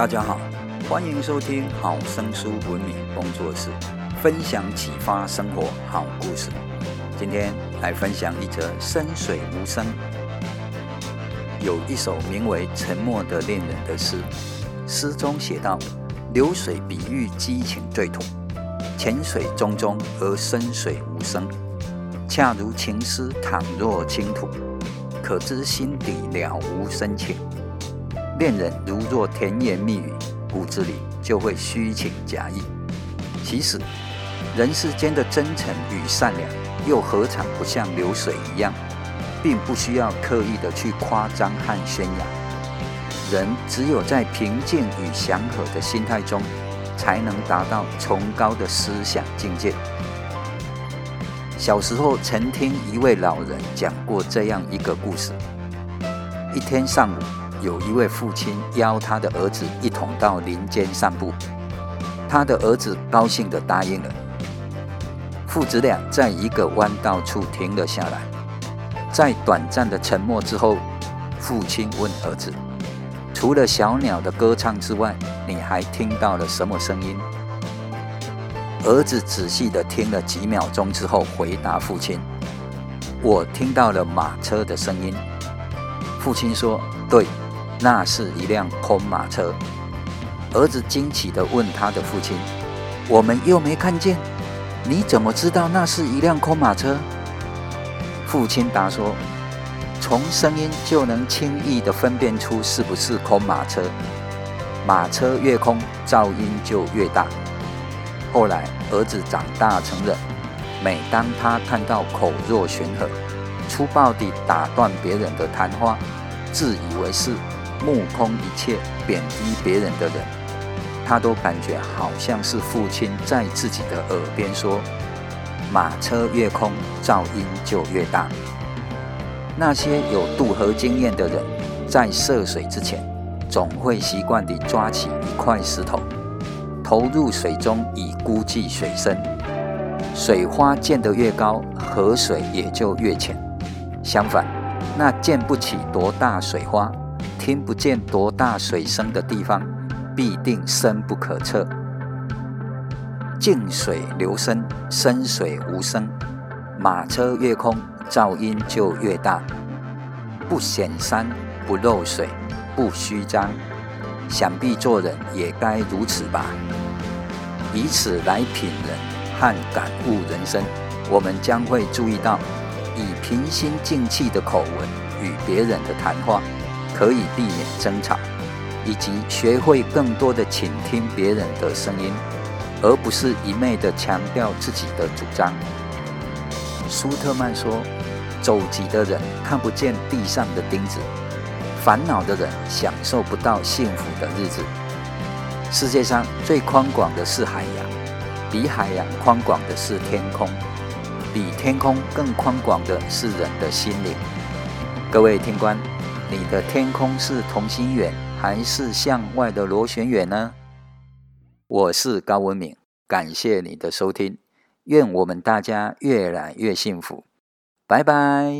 大家好，欢迎收听好声书文明工作室分享启发生活好故事。今天来分享一则深水无声。有一首名为《沉默的恋人》的诗，诗中写道：“流水比喻激情对土，浅水中中而深水无声，恰如情诗倘若倾吐，可知心底了无深情。”恋人如若甜言蜜语，骨子里就会虚情假意。其实，人世间的真诚与善良，又何尝不像流水一样，并不需要刻意的去夸张和宣扬。人只有在平静与祥和的心态中，才能达到崇高的思想境界。小时候曾听一位老人讲过这样一个故事：一天上午。有一位父亲邀他的儿子一同到林间散步，他的儿子高兴地答应了。父子俩在一个弯道处停了下来，在短暂的沉默之后，父亲问儿子：“除了小鸟的歌唱之外，你还听到了什么声音？”儿子仔细地听了几秒钟之后，回答父亲：“我听到了马车的声音。”父亲说：“对。”那是一辆空马车。儿子惊奇地问他的父亲：“我们又没看见，你怎么知道那是一辆空马车？”父亲答说：“从声音就能轻易地分辨出是不是空马车。马车越空，噪音就越大。”后来，儿子长大成人，每当他看到口若悬河、粗暴地打断别人的谈话，自以为是。目空一切、贬低别人的人，他都感觉好像是父亲在自己的耳边说：“马车越空，噪音就越大。”那些有渡河经验的人，在涉水之前，总会习惯地抓起一块石头，投入水中以估计水深。水花溅得越高，河水也就越浅。相反，那溅不起多大水花，听不见多大水声的地方，必定深不可测。静水流深，深水无声。马车越空，噪音就越大。不显山，不漏水，不虚张。想必做人也该如此吧。以此来品人和感悟人生，我们将会注意到，以平心静气的口吻与别人的谈话。可以避免争吵，以及学会更多的倾听别人的声音，而不是一昧的强调自己的主张。舒特曼说：“走急的人看不见地上的钉子，烦恼的人享受不到幸福的日子。世界上最宽广的是海洋，比海洋宽广的是天空，比天空更宽广的是人的心灵。”各位听官。你的天空是同心圆还是向外的螺旋圆呢？我是高文敏，感谢你的收听，愿我们大家越来越幸福，拜拜。